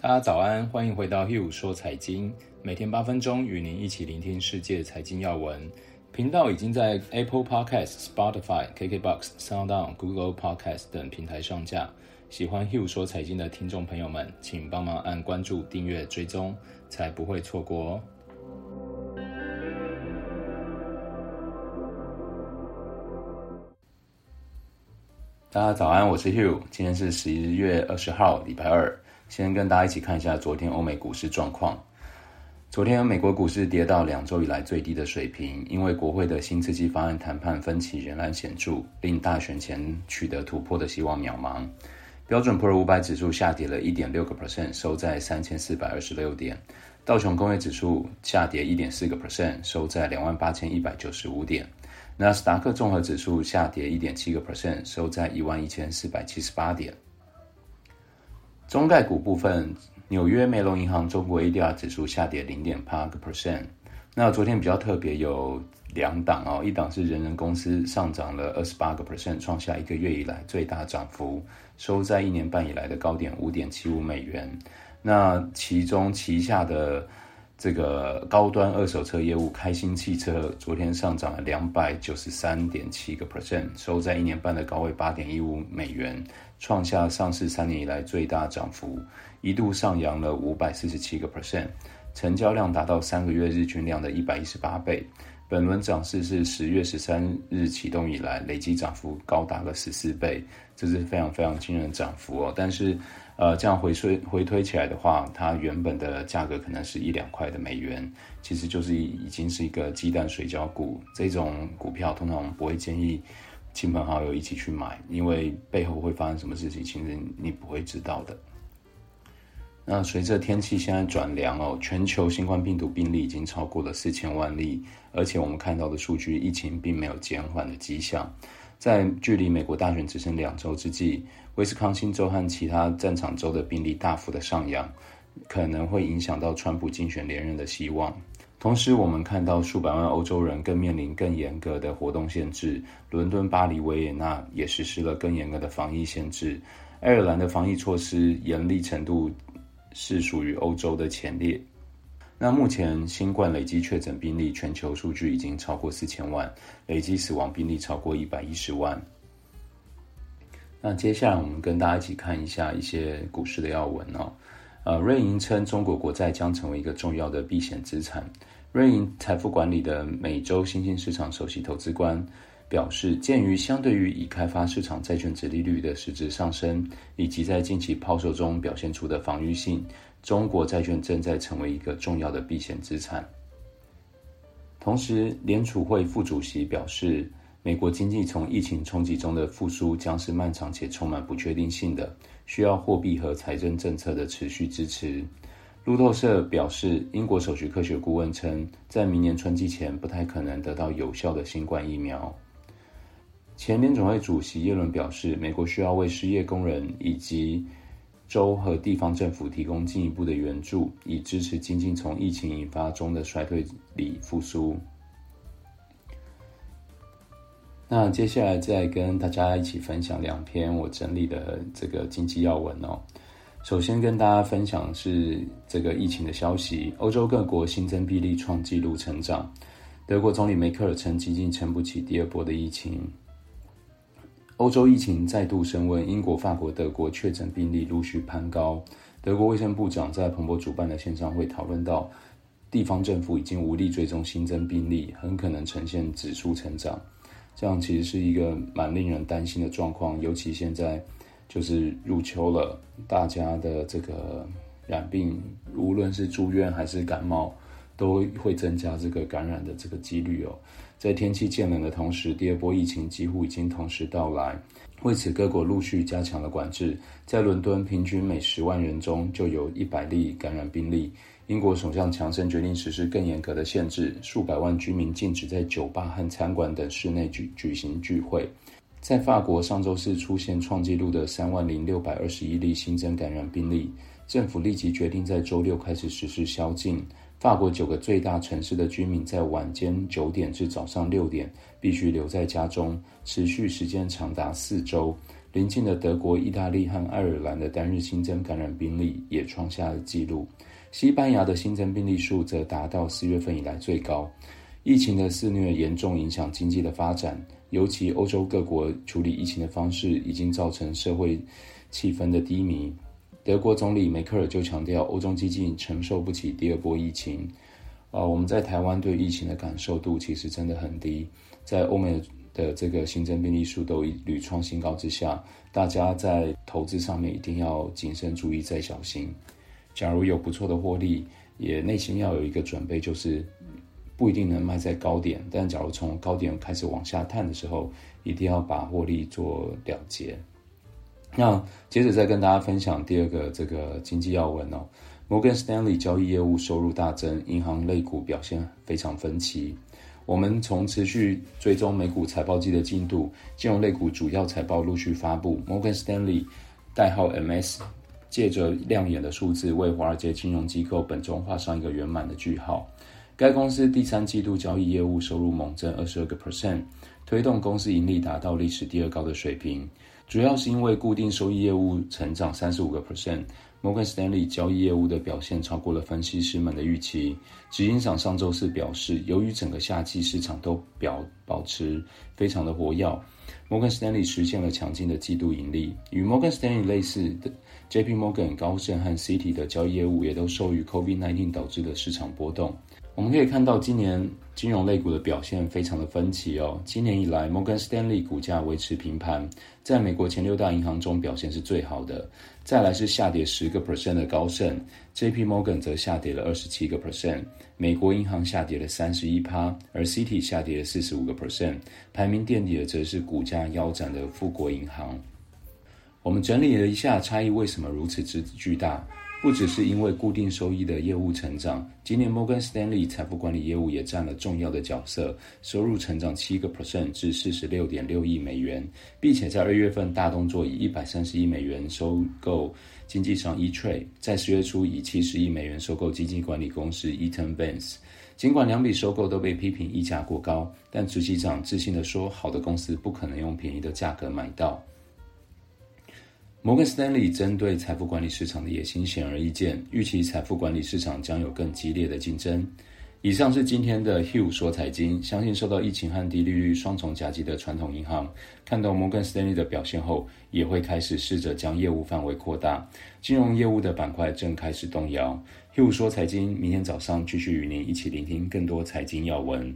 大家早安，欢迎回到 Hugh 说财经，每天八分钟与您一起聆听世界财经要闻。频道已经在 Apple Podcast、Spotify、KKBox、SoundOn、Google Podcast 等平台上架。喜欢 Hugh 说财经的听众朋友们，请帮忙按关注、订阅、追踪，才不会错过哦。大家早安，我是 Hugh，今天是十一月二十号，礼拜二。先跟大家一起看一下昨天欧美股市状况。昨天美国股市跌到两周以来最低的水平，因为国会的新刺激方案谈判分歧仍然显著，令大选前取得突破的希望渺茫。标准普尔五百指数下跌了一点六个 percent，收在三千四百二十六点。道琼工业指数下跌一点四个 percent，收在两万八千一百九十五点。纳斯达克综合指数下跌一点七个 percent，收在一万一千四百七十八点。中概股部分，纽约梅隆银行中国 ADR 指数下跌零点八个 percent。那昨天比较特别有两档哦，一档是人人公司上涨了二十八个 percent，创下一个月以来最大涨幅，收在一年半以来的高点五点七五美元。那其中旗下的这个高端二手车业务开心汽车昨天上涨了两百九十三点七个 percent，收在一年半的高位八点一五美元。创下上市三年以来最大涨幅，一度上扬了五百四十七个 percent，成交量达到三个月日均量的一百一十八倍。本轮涨势是十月十三日启动以来累计涨幅高达了十四倍，这是非常非常惊人的涨幅哦。但是，呃，这样回推回推起来的话，它原本的价格可能是一两块的美元，其实就是已经是一个鸡蛋水饺股。这种股票通常我们不会建议。亲朋好友一起去买，因为背后会发生什么事情，其实你不会知道的。那随着天气现在转凉哦，全球新冠病毒病例已经超过了四千万例，而且我们看到的数据，疫情并没有减缓的迹象。在距离美国大选只剩两周之际，威斯康星州和其他战场州的病例大幅的上扬，可能会影响到川普竞选连任的希望。同时，我们看到数百万欧洲人更面临更严格的活动限制。伦敦、巴黎、维也纳也实施了更严格的防疫限制。爱尔兰的防疫措施严厉程度是属于欧洲的前列。那目前新冠累计确诊病例全球数据已经超过四千万，累计死亡病例超过一百一十万。那接下来我们跟大家一起看一下一些股市的要闻哦。呃，瑞银称中国国债将成为一个重要的避险资产。瑞银财富管理的美洲新兴市场首席投资官表示，鉴于相对于已开发市场债券值利率的实质上升，以及在近期抛售中表现出的防御性，中国债券正在成为一个重要的避险资产。同时，联储会副主席表示，美国经济从疫情冲击中的复苏将是漫长且充满不确定性的。需要货币和财政政策的持续支持。路透社表示，英国首席科学顾问称，在明年春季前不太可能得到有效的新冠疫苗。前联总会主席耶伦表示，美国需要为失业工人以及州和地方政府提供进一步的援助，以支持经济从疫情引发中的衰退里复苏。那接下来再跟大家一起分享两篇我整理的这个经济要闻哦。首先跟大家分享是这个疫情的消息，欧洲各国新增病例创纪录成长。德国总理梅克尔称，经济撑不起第二波的疫情。欧洲疫情再度升温，英国、法国、德国确诊病例陆续攀高。德国卫生部长在彭博主办的线上会讨论到，地方政府已经无力追踪新增病例，很可能呈现指数成长。这样其实是一个蛮令人担心的状况，尤其现在就是入秋了，大家的这个染病，无论是住院还是感冒，都会增加这个感染的这个几率哦。在天气渐冷的同时，第二波疫情几乎已经同时到来，为此各国陆续加强了管制。在伦敦，平均每十万人中就有一百例感染病例。英国首相强生决定实施更严格的限制，数百万居民禁止在酒吧和餐馆等室内举举行聚会。在法国，上周四出现创纪录的三万零六百二十一例新增感染病例，政府立即决定在周六开始实施宵禁。法国九个最大城市的居民在晚间九点至早上六点必须留在家中，持续时间长达四周。邻近的德国、意大利和爱尔兰的单日新增感染病例也创下了纪录。西班牙的新增病例数则达到四月份以来最高。疫情的肆虐严重影响经济的发展，尤其欧洲各国处理疫情的方式已经造成社会气氛的低迷。德国总理梅克尔就强调，欧中经济承受不起第二波疫情。啊，我们在台湾对疫情的感受度其实真的很低，在欧美的这个新增病例数都屡创新高之下，大家在投资上面一定要谨慎注意，再小心。假如有不错的获利，也内心要有一个准备，就是不一定能卖在高点。但假如从高点开始往下探的时候，一定要把获利做了结。那接着再跟大家分享第二个这个经济要闻哦。摩根士丹利交易业务收入大增，银行类股表现非常分歧。我们从持续追踪美股财报季的进度，金融类股主要财报陆续发布，摩根士丹利代号 MS。借着亮眼的数字，为华尔街金融机构本周画上一个圆满的句号。该公司第三季度交易业务收入猛增二十二个 percent，推动公司盈利达到历史第二高的水平。主要是因为固定收益业务成长三十五个 percent。摩根士丹利交易业务的表现超过了分析师们的预期。执行长上周四表示，由于整个夏季市场都表保持非常的活跃，摩根士丹利实现了强劲的季度盈利。与摩根士丹利类似的，J.P. Morgan 高盛和 Citi 的交易业务也都受益于 COVID-19 导致的市场波动。我们可以看到，今年金融类股的表现非常的分歧哦。今年以来，摩根士丹利股价维持平盘，在美国前六大银行中表现是最好的。再来是下跌十个 percent 的高盛，J.P. Morgan 则下跌了二十七个 percent，美国银行下跌了三十一趴，而 Citi 下跌了四十五个 percent。排名垫底的则是股价腰斩的富国银行。我们整理了一下差异为什么如此之巨大。不只是因为固定收益的业务成长，今年摩根士丹利财富管理业务也占了重要的角色，收入成长七个 percent 至四十六点六亿美元，并且在二月份大动作以一百三十亿美元收购经纪商 E-Trade，在十月初以七十亿美元收购基金管理公司 Eaton Vance。尽管两笔收购都被批评溢价过高，但执行长自信地说，好的公司不可能用便宜的价格买到。摩根士丹利针对财富管理市场的野心显而易见，预期财富管理市场将有更激烈的竞争。以上是今天的 Hugh 说财经，相信受到疫情和低利率双重夹击的传统银行，看到摩根士丹利的表现后，也会开始试着将业务范围扩大。金融业务的板块正开始动摇。Hugh 说财经，明天早上继续与您一起聆听更多财经要闻。